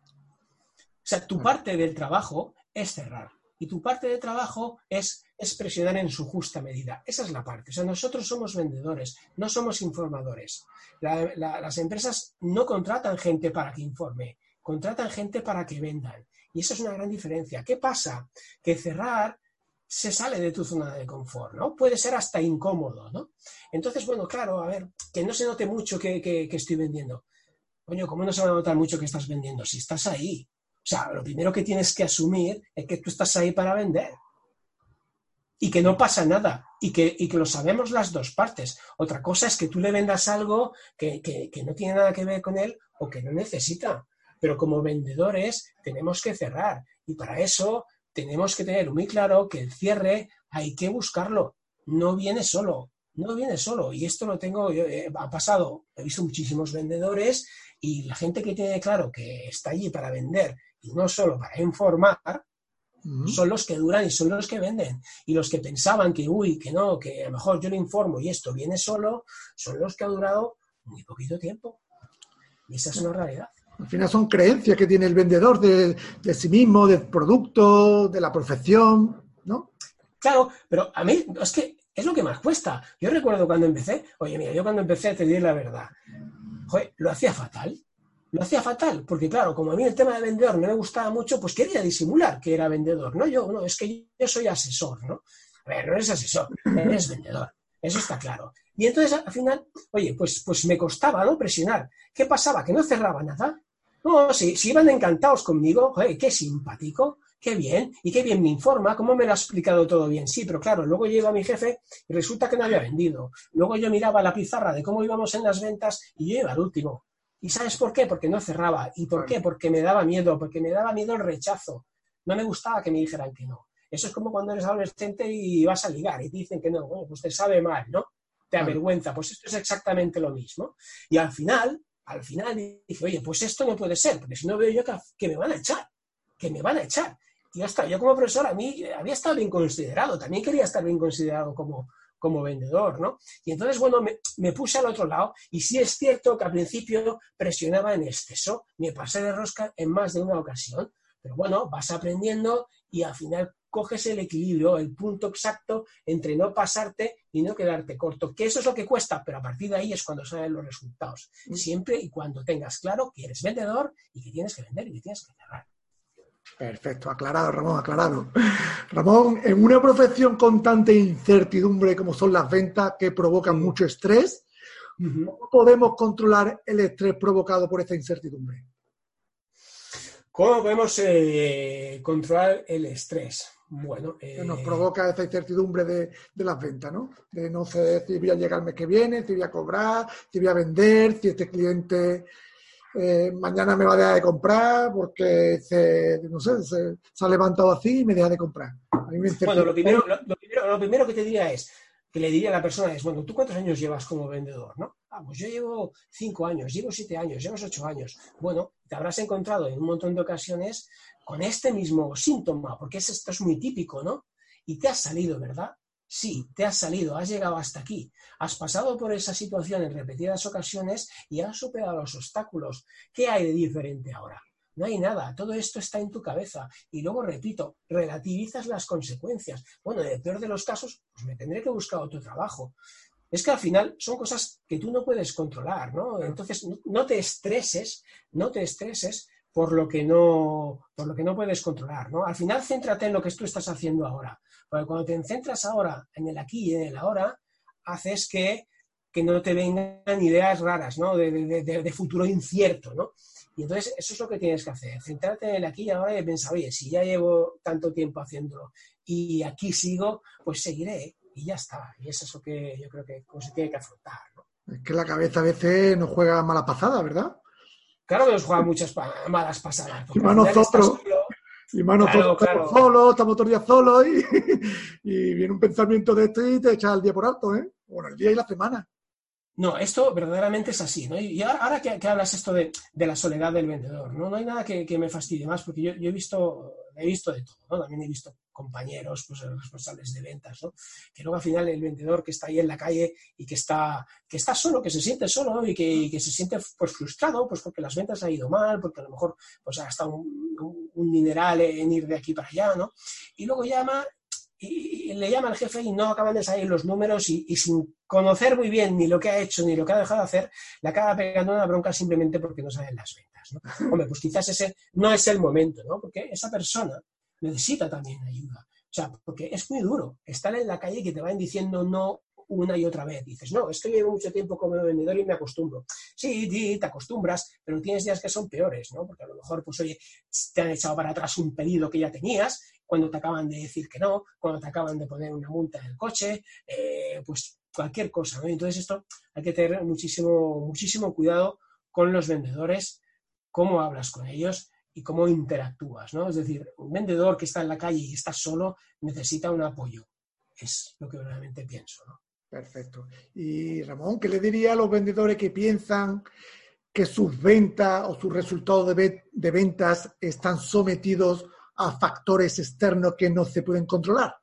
Speaker 2: sea, tu parte del trabajo es cerrar y tu parte de trabajo es, es presionar en su justa medida. Esa es la parte. O sea, nosotros somos vendedores, no somos informadores. las empresas no contratan gente para que informe, contratan gente para que vendan. Y eso es una gran diferencia. ¿Qué pasa? Que cerrar se sale de tu zona de confort, ¿no? Puede ser hasta incómodo, ¿no? Entonces, bueno, claro, a ver, que no se note mucho que, que estoy vendiendo. Coño, ¿cómo no se va a notar mucho que estás vendiendo? Si estás ahí, o sea, lo primero que tienes que asumir es que tú estás ahí para vender y que no pasa nada y que, que lo sabemos las dos partes. Otra cosa es que tú le vendas algo que, que, no tiene nada que ver con él o que no necesita. Pero como vendedores tenemos que cerrar y para eso tenemos que tener muy claro que el cierre hay que buscarlo. No viene solo, no viene solo. Y esto lo tengo, eh, ha pasado, he visto muchísimos vendedores y la gente que tiene claro que está allí para vender y no solo para informar, son los que duran y son los que venden. Y los que pensaban que, uy, que no, que a lo mejor yo le informo y esto viene solo, son los que ha durado muy poquito tiempo. Y esa es una realidad.
Speaker 1: Al final son creencias que tiene el vendedor de, sí mismo, del producto, de la profesión, ¿no?
Speaker 2: Claro, pero a mí es que es lo que más cuesta. Yo recuerdo cuando empecé, oye, mira, yo cuando empecé, te diré la verdad, joder, lo hacía fatal lo hacía fatal, porque claro, como a mí el tema de vendedor no me gustaba mucho, pues quería disimular que era vendedor, ¿no? Yo, no, es que yo soy asesor, ¿no? A ver, no eres asesor, eres vendedor, eso está claro. Y entonces al final, oye, pues, pues me costaba, ¿no? Presionar. ¿Qué pasaba? Que no cerraba nada. No, si, si iban encantados conmigo, qué simpático, qué bien, y qué bien me informa, cómo me lo ha explicado todo bien. Sí, pero claro, luego llega mi jefe y resulta que no había vendido. Luego yo miraba la pizarra de cómo íbamos en las ventas y yo iba al último. ¿Y sabes por qué? Porque no cerraba. ¿Y por qué? Porque me daba miedo, porque me daba miedo el rechazo. No me gustaba que me dijeran que no. Eso es como cuando eres adolescente y vas a ligar y te dicen que no. Bueno, pues te sabe mal, ¿no? Te avergüenza. Pues esto es exactamente lo mismo. Y al final, al final dije, oye, pues esto no puede ser, porque si no veo yo que, me van a echar, que me van a echar. Y ya está, yo como profesor a mí había estado bien considerado, también quería estar bien considerado como, como vendedor, ¿no? Y entonces, bueno, me, puse al otro lado y sí es cierto que al principio presionaba en exceso, me pasé de rosca en más de una ocasión, pero bueno, vas aprendiendo y al final coges el equilibrio, el punto exacto entre no pasarte y no quedarte corto, que eso es lo que cuesta, pero a partir de ahí es cuando salen los resultados. Mm. Siempre y cuando tengas claro que eres vendedor y que tienes que vender y que tienes que cerrar.
Speaker 1: Perfecto, aclarado, Ramón, aclarado. Ramón, en una profesión con tanta incertidumbre como son las ventas que provocan mucho estrés, ¿cómo podemos controlar el estrés provocado por esta incertidumbre?
Speaker 2: ¿Cómo podemos eh, controlar el estrés? Bueno,
Speaker 1: que nos eh, provoca esta incertidumbre de, las ventas, ¿no? De no sé si voy a llegar el mes que viene, si voy a cobrar, si voy a vender, si este cliente eh, mañana me va a dejar de comprar porque se, no sé, se, ha levantado así y me deja de comprar.
Speaker 2: bueno, lo primero, lo, primero, que te diría es, que le diría a la persona es, bueno, ¿tú cuántos años llevas como vendedor? ¿no? Ah, pues yo llevo cinco años, llevo siete años, llevo ocho años. Bueno, te habrás encontrado en un montón de ocasiones con este mismo síntoma, porque esto es muy típico, ¿no? Y te has salido, ¿verdad? Sí, te has salido, has llegado hasta aquí, has pasado por esa situación en repetidas ocasiones y has superado los obstáculos. ¿Qué hay de diferente ahora? No hay nada, todo esto está en tu cabeza. Y luego, repito, relativizas las consecuencias. Bueno, en el peor de los casos, pues me tendré que buscar otro trabajo. Es que al final son cosas que tú no puedes controlar, ¿no? Entonces, no te estreses, no te estreses por lo que no, por lo que no puedes controlar, ¿no? Al final, céntrate en lo que tú estás haciendo ahora. Porque cuando te centras ahora en el aquí y en el ahora, haces que, no te vengan ideas raras, ¿no? De, de, futuro incierto, ¿no? Y entonces eso es lo que tienes que hacer, centrarte en el aquí y ahora y pensar, oye, si ya llevo tanto tiempo haciéndolo y aquí sigo, pues seguiré y ya está. Y eso es lo que yo creo que se tiene que afrontar, ¿no?
Speaker 1: Es que la cabeza a veces nos juega mala pasada, ¿verdad?
Speaker 2: Claro que nos juega muchas malas pasadas.
Speaker 1: Y más nosotros, y más nosotros estamos solos, estamos todos días solos *laughs* y, viene un pensamiento de esto y te echas el día por alto, ¿eh? Bueno, el día y la semana.
Speaker 2: No, esto verdaderamente es así, ¿no? Y ahora, que, hablas esto de, la soledad del vendedor, ¿no? No hay nada que, me fastidie más, porque yo, he visto, he visto de todo, ¿no? También he visto compañeros, pues responsables de ventas, ¿no? Que luego al final el vendedor que está ahí en la calle y que está, que está solo, que se siente solo y que, se siente pues frustrado, pues porque las ventas han ido mal, porque a lo mejor pues ha gastado un, un dineral en ir de aquí para allá, ¿no? Y luego llama y, le llama al jefe y no acaban de salir los números y, sin conocer muy bien ni lo que ha hecho ni lo que ha dejado de hacer, le acaba pegando una bronca simplemente porque no salen las ventas. ¿no? *laughs* Hombre, pues quizás ese no es el momento, ¿no? Porque esa persona necesita también ayuda. O sea, porque es muy duro estar en la calle que te vayan diciendo no una y otra vez. Dices, no, es que llevo mucho tiempo como vendedor y me acostumbro. Sí, sí, te acostumbras, pero tienes días que son peores, ¿no? Porque a lo mejor, pues oye, te han echado para atrás un pedido que ya tenías cuando te acaban de decir que no, cuando te acaban de poner una multa en el coche, eh, pues cualquier cosa, ¿no? Entonces esto hay que tener muchísimo, muchísimo cuidado con los vendedores, cómo hablas con ellos y cómo interactúas, ¿no? Es decir, un vendedor que está en la calle y está solo necesita un apoyo. Es lo que realmente pienso, ¿no?
Speaker 1: Perfecto. Y Ramón, ¿qué le diría a los vendedores que piensan que sus ventas o sus resultados de, de ventas están sometidos a factores externos que no se pueden controlar?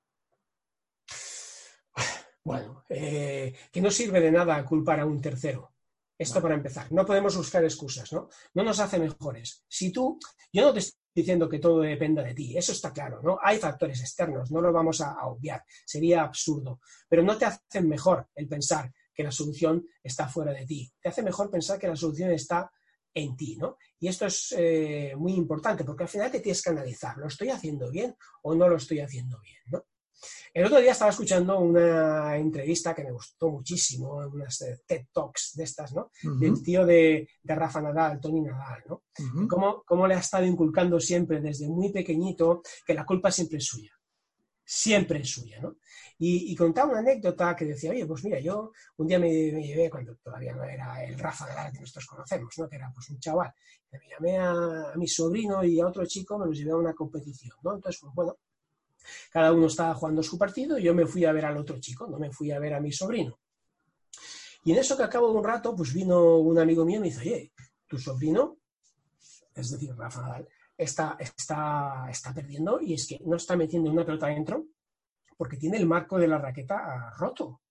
Speaker 2: Bueno, eh, que no sirve de nada culpar a un tercero. Esto para empezar. No podemos buscar excusas, ¿no? No nos hace mejores. Si tú, yo no te estoy diciendo que todo dependa de ti, eso está claro, ¿no? Hay factores externos, no los vamos a, a obviar, sería absurdo, pero no te hacen mejor el pensar que la solución está fuera de ti. Te hace mejor pensar que la solución está en ti, ¿no? Y esto es eh, muy importante porque al final te tienes que analizar, ¿lo estoy haciendo bien o no lo estoy haciendo bien, ¿no? El otro día estaba escuchando una entrevista que me gustó muchísimo, unas eh, TED Talks de estas, ¿no? Del tío de, Rafa Nadal, Tony Nadal, ¿no? cómo, cómo, le ha estado inculcando siempre desde muy pequeñito que la culpa siempre es suya. Siempre es suya, ¿no? Y, contaba una anécdota que decía, oye, pues mira, yo un día me, llevé, cuando todavía no era el Rafa Nadal que nosotros conocemos, ¿no? que era pues un chaval, me llamé a, mi sobrino y a otro chico, me los llevé a una competición, ¿no? Entonces, pues bueno, cada uno estaba jugando su partido y yo me fui a ver al otro chico, no me fui a ver a mi sobrino. Y en eso que acabo de un rato, pues vino un amigo mío y me dice, oye, tu sobrino, es decir, Rafa Nadal, está, está, está perdiendo y es que no está metiendo una pelota adentro porque tiene el marco de la raqueta roto.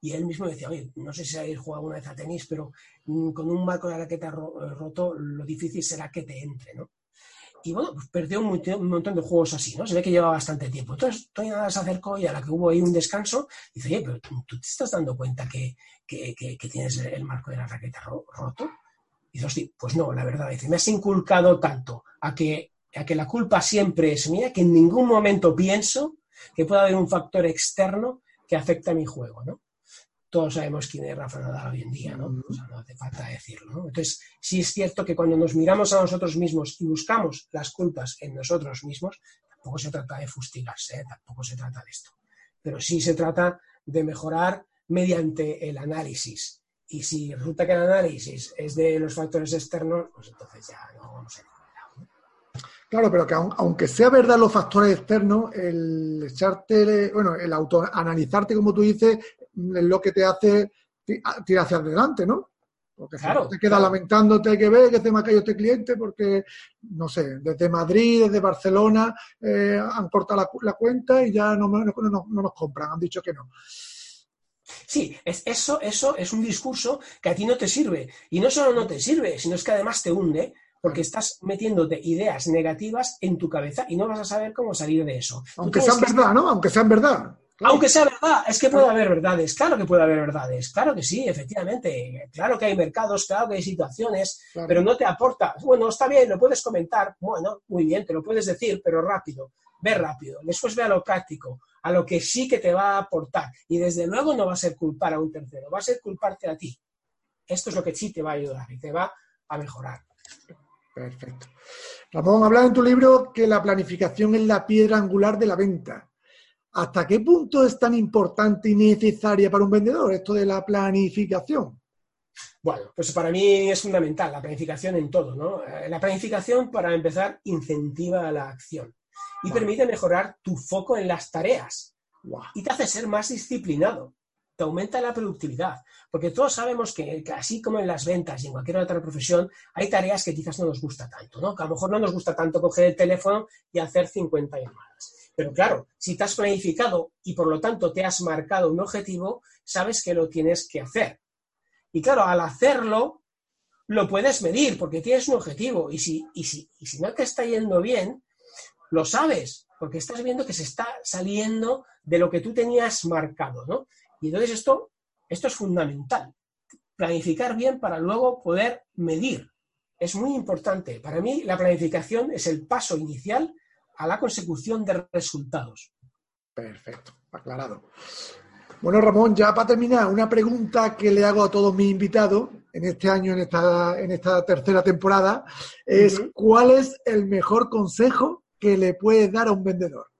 Speaker 2: Y él mismo decía, oye, no sé si habéis jugado una vez a tenis, pero mm, con un marco de la raqueta roto, lo difícil será que te entre, ¿no? Y bueno, pues perdió un, montón de juegos así, ¿no? Se ve que lleva bastante tiempo. Entonces, Tony se acercó y a la que hubo ahí un descanso, dice, oye, pero tú, te estás dando cuenta que, tienes el marco de la raqueta roto. Y dice, sí, pues no, la verdad, dice, me has inculcado tanto a que a que la culpa siempre es mía, que en ningún momento pienso que pueda haber un factor externo que afecte a mi juego, ¿no? Todos sabemos quién es Rafa Nadal hoy en día, ¿no? O sea, no hace falta decirlo, ¿no? Entonces, sí es cierto que cuando nos miramos a nosotros mismos y buscamos las culpas en nosotros mismos, tampoco se trata de fustigarse, ¿eh? tampoco se trata de esto. Pero sí se trata de mejorar mediante el análisis. Y si resulta que el análisis es de los factores externos, pues entonces ya no vamos a
Speaker 1: Claro, pero que aunque sea verdad los factores externos, el echarte, bueno, el autoanalizarte, como tú dices, es lo que te hace tirar hacia adelante, ¿no? Porque si no te quedas lamentándote que ve que se me ha caído este cliente porque, no sé, desde Madrid, desde Barcelona eh, han cortado la, cuenta y ya no, no, nos compran, han dicho que no.
Speaker 2: Sí, es, eso, eso es un discurso que a ti no te sirve. Y no solo no te sirve, sino es que además te hunde porque estás metiéndote ideas negativas en tu cabeza y no vas a saber cómo salir de eso.
Speaker 1: Aunque sean verdad, ¿no? Aunque sean verdad.
Speaker 2: Aunque sea verdad, es que puede haber verdades, claro que puede haber verdades, claro que sí, efectivamente, claro que hay mercados, claro que hay situaciones, pero no te aporta. Bueno, está bien, lo puedes comentar, bueno, muy bien, te lo puedes decir, pero rápido, ve rápido, después ve a lo práctico, a lo que sí que te va a aportar. Y desde luego no va a ser culpar a un tercero, va a ser culparte a ti. Esto es lo que sí te va a ayudar y te va a mejorar.
Speaker 1: Perfecto. Ramón, habla en tu libro que la planificación es la piedra angular de la venta. ¿Hasta qué punto es tan importante y necesaria para un vendedor esto de la planificación?
Speaker 2: Bueno, pues para mí es fundamental la planificación en todo, ¿no? Eh, la planificación, para empezar, incentiva la acción y permite mejorar tu foco en las tareas y te hace ser más disciplinado, te aumenta la productividad, porque todos sabemos que, así como en las ventas y en cualquier otra profesión, hay tareas que quizás no nos gusta tanto, ¿no? Que a lo mejor no nos gusta tanto coger el teléfono y hacer 50 llamadas. Pero claro, si te has planificado y por lo tanto te has marcado un objetivo, sabes que lo tienes que hacer. Y claro, al hacerlo, lo puedes medir porque tienes un objetivo. Y si, y si, y si no te está yendo bien, lo sabes, porque estás viendo que se está saliendo de lo que tú tenías marcado, ¿no? Y entonces esto, esto es fundamental. Planificar bien para luego poder medir. Es muy importante. Para mí la planificación es el paso inicial a la consecución de resultados.
Speaker 1: Perfecto, aclarado. Bueno, Ramón, ya para terminar, una pregunta que le hago a todos mis invitados en este año, en esta, en esta tercera temporada, es ¿cuál es el mejor consejo que le puedes dar a un vendedor?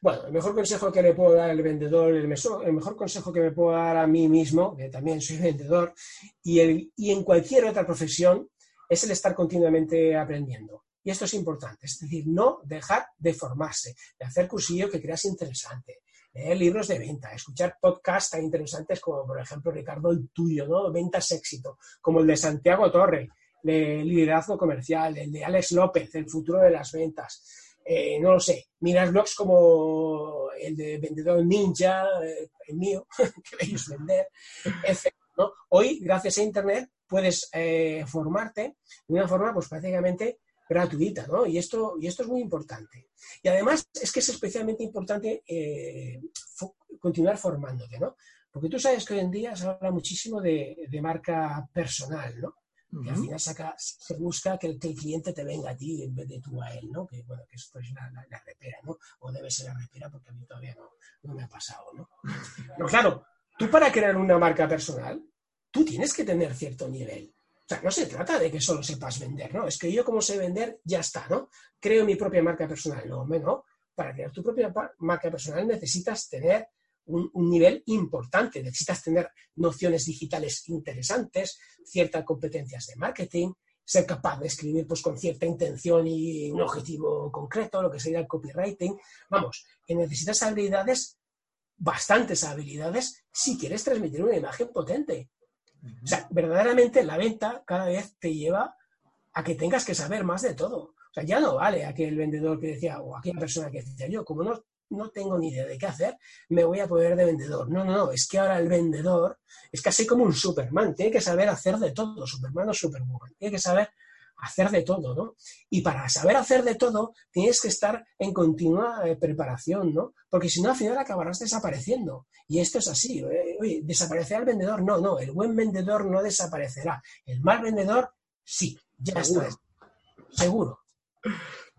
Speaker 2: Bueno, el mejor consejo que le puedo dar al vendedor, el mejor, consejo que me puedo dar a mí mismo, que también soy *laughs* vendedor, y, el, y en cualquier otra profesión, es el estar continuamente aprendiendo. Y esto es importante, es decir, no dejar de formarse, de hacer cursillo que creas interesante, leer libros de venta, escuchar podcasts tan interesantes como, por ejemplo, Ricardo, el tuyo, ¿no? Ventas Éxito, como el de Santiago Torre, de liderazgo comercial, el de Alex López, el futuro de las ventas. Eh, no lo sé, miras blogs como el de Vendedor Ninja, eh, el mío, *laughs* que veis vender, etc. Hoy, gracias a Internet, puedes eh, formarte de una forma pues prácticamente gratuita, ¿no? Y esto, y esto es muy importante. Y además es que es especialmente importante eh, continuar formándote, ¿no? Porque tú sabes que hoy en día se habla muchísimo de, marca personal, ¿no? Y al final se busca que el, cliente te venga a ti en vez de tú a él, ¿no? Que bueno, que es pues la, la, repera, ¿no? O debe ser la repera porque a mí todavía no, no me ha pasado, ¿no? Pero claro, tú para crear una marca personal, tú tienes que tener cierto nivel. O sea, no se trata de que solo sepas vender, ¿no? Es que yo como sé vender, ya está, ¿no? Creo mi propia marca personal. No, no. Para crear tu propia marca personal necesitas tener un, nivel importante, necesitas tener nociones digitales interesantes, ciertas competencias de marketing, ser capaz de escribir pues, con cierta intención y un objetivo concreto, lo que sería el copywriting. Vamos, que necesitas habilidades, bastantes habilidades, si quieres transmitir una imagen potente. O sea, verdaderamente la venta cada vez te lleva a que tengas que saber más de todo. O sea, ya no vale aquel vendedor que decía, o aquella persona que decía, yo como no, no tengo ni idea de qué hacer, me voy a poder de vendedor. No, no, no, es que ahora el vendedor es casi como un Superman, tiene que saber hacer de todo, Superman o Superwoman, tiene que saber hacer de todo, ¿no? Y para saber hacer de todo, tienes que estar en continua eh, preparación, ¿no? Porque si no, al final acabarás desapareciendo. Y esto es así. ¿eh? Oye, ¿desaparecerá el vendedor? No, no, el buen vendedor no desaparecerá. El mal vendedor, sí, ya está. Seguro.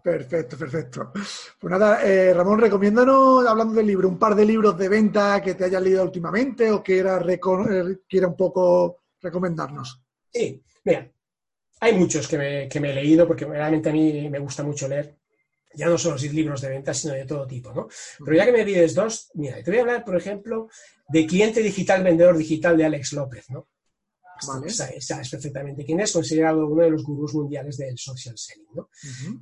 Speaker 1: Perfecto, perfecto. Pues nada, eh, Ramón, recomiéndanos, hablando del libro, un par de libros de venta que te hayas leído últimamente o que quiera, quiera un poco recomendarnos.
Speaker 2: Sí, mira, hay muchos que me, he leído porque realmente a mí me gusta mucho leer. Ya no solo libros de ventas, sino de todo tipo, ¿no? Pero ya que me pides dos, mira, te voy a hablar, por ejemplo, de Cliente Digital, Vendedor Digital de Alex López, ¿no? Vale. Sabes, perfectamente quién es, considerado uno de los gurús mundiales del social selling, ¿no?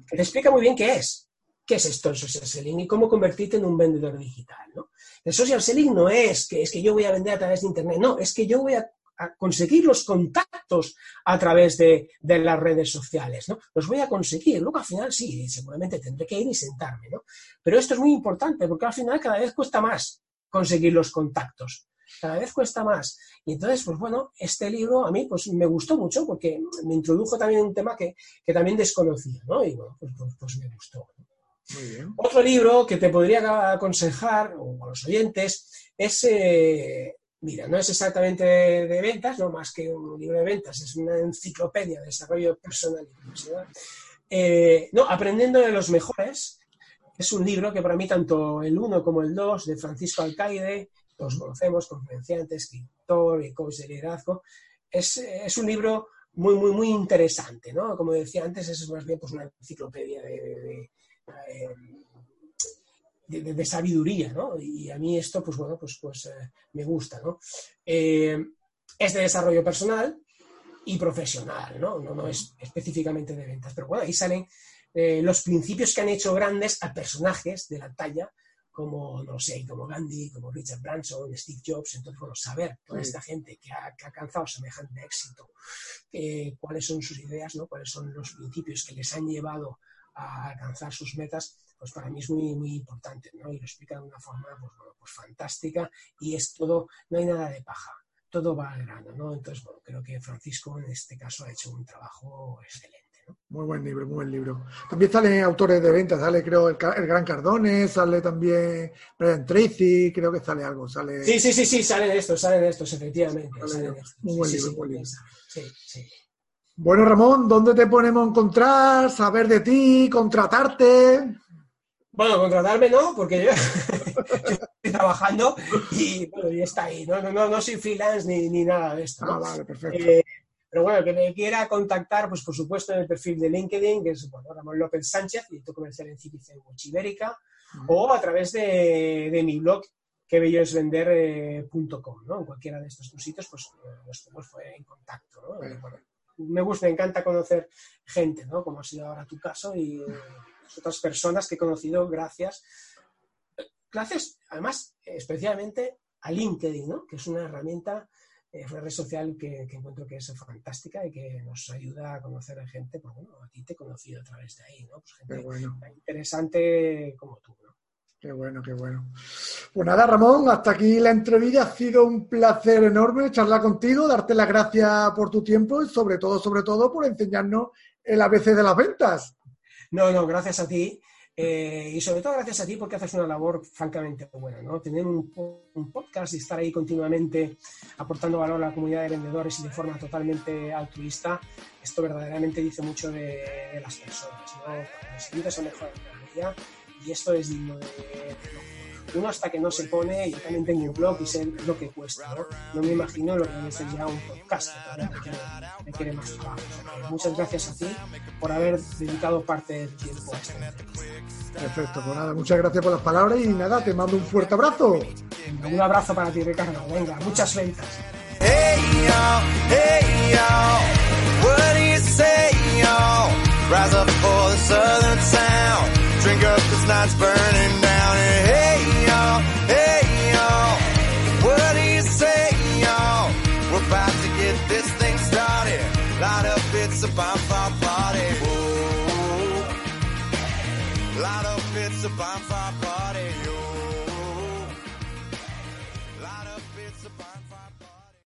Speaker 2: Te explica muy bien qué es. ¿Qué es esto el social selling y cómo convertirte en un vendedor digital, ¿no? El social selling no es que, es que yo voy a vender a través de Internet, no, es que yo voy a a conseguir los contactos a través de, las redes sociales, ¿no? Los voy a conseguir. Luego al final sí, seguramente tendré que ir y sentarme, ¿no? Pero esto es muy importante porque al final cada vez cuesta más conseguir los contactos. Cada vez cuesta más. Y entonces, pues bueno, este libro a mí pues me gustó mucho porque me introdujo también un tema que, también desconocía, ¿no? Y bueno, pues, pues, pues me gustó. Otro libro que te podría aconsejar, o a los oyentes, es, eh, mira, no es exactamente de, ventas, no más que un libro de ventas, es una enciclopedia de desarrollo personal y profesional. Eh, no, Aprendiendo de los mejores, es un libro que para mí tanto el 1 como el 2 de Francisco Alcaide, los conocemos, conferenciante, escritor y coach de liderazgo, es, es un libro muy, muy, muy interesante, ¿no? Como decía antes, es más bien pues, una enciclopedia de, de, sabiduría, ¿no? Y a mí esto, pues bueno, pues, pues eh, me gusta, ¿no? Eh, es de desarrollo personal y profesional, ¿no? ¿no? No es específicamente de ventas, pero bueno, ahí salen eh, los principios que han hecho grandes a personajes de la talla como, no sé, como Gandhi, como Richard Branson, Steve Jobs. Entonces, bueno, saber toda esta gente que ha, alcanzado semejante éxito, eh, cuáles son sus ideas, ¿no? cuáles son los principios que les han llevado a alcanzar sus metas, pues para mí es muy, muy importante, ¿no? Y lo explica de una forma, pues, bueno, pues fantástica y es todo, no hay nada de paja, todo va al grano, ¿no? Entonces, bueno, creo que Francisco en este caso ha hecho un trabajo excelente.
Speaker 1: Muy buen libro, muy buen libro. También salen autores de ventas, sale creo el, Gran Cardone, sale también Brian Tracy, creo que sale algo, sale...
Speaker 2: Sí, sí, sí, sí, salen estos, salen estos, efectivamente.
Speaker 1: Muy buen libro, muy buen libro. Sí, sí. Bueno, Ramón, ¿dónde te ponemos a encontrar, saber de ti, contratarte?
Speaker 2: Bueno, contratarme no, porque yo, *laughs* estoy trabajando y, bueno, y está ahí. No, no, no, soy freelance ni, ni nada de esto.
Speaker 1: Ah, vale, perfecto.
Speaker 2: Eh, pero bueno, que me quiera contactar, pues por supuesto en el perfil de LinkedIn, que es bueno, Ramón López Sánchez, director comercial en Citizen Ibérica, o a través de, mi blog, quebellosvender.com, ¿no? En cualquiera de estos dos sitios, pues nos ponemos en contacto, ¿no? me gusta, me encanta conocer gente, ¿no? Como ha sido ahora tu caso y otras personas que he conocido gracias, gracias además especialmente a LinkedIn, ¿no? Que es una herramienta es una red social que, encuentro que es fantástica y que nos ayuda a conocer a gente, pues bueno, a ti te he conocido a través de ahí, ¿no? Pues gente interesante como tú, ¿no?
Speaker 1: Qué bueno, qué bueno. Pues nada, Ramón, hasta aquí la entrevista. Ha sido un placer enorme charlar contigo, darte las gracias por tu tiempo y sobre todo, sobre todo, por enseñarnos el ABC de las ventas.
Speaker 2: No, no, gracias a ti. Eh, y sobre todo gracias a ti porque haces una labor francamente buena, ¿no? Tener un, podcast y estar ahí continuamente aportando valor a la comunidad de vendedores y de forma totalmente altruista, esto verdaderamente dice mucho de, las personas, ¿no? Nos ayudas a mejorar la vida y esto es digno de, de uno hasta que no se pone, yo también tengo un blog y sé lo que cuesta, ¿no? No me imagino lo que debe ser ya un podcast, que me quiere más trabajo. muchas gracias a ti por haber dedicado parte del tiempo a esto.
Speaker 1: Perfecto, pues nada, muchas gracias por las palabras y nada, te mando un fuerte abrazo.
Speaker 2: Un abrazo para ti, Ricardo. Venga, muchas ventas. Rise up for the southern sound. Drink up this night's burning down. And hey, y'all, hey, y'all. What do you say, y'all? We're about to get this thing started. Light up, it's a bonfire party. Whoa. Light up, it's a bonfire.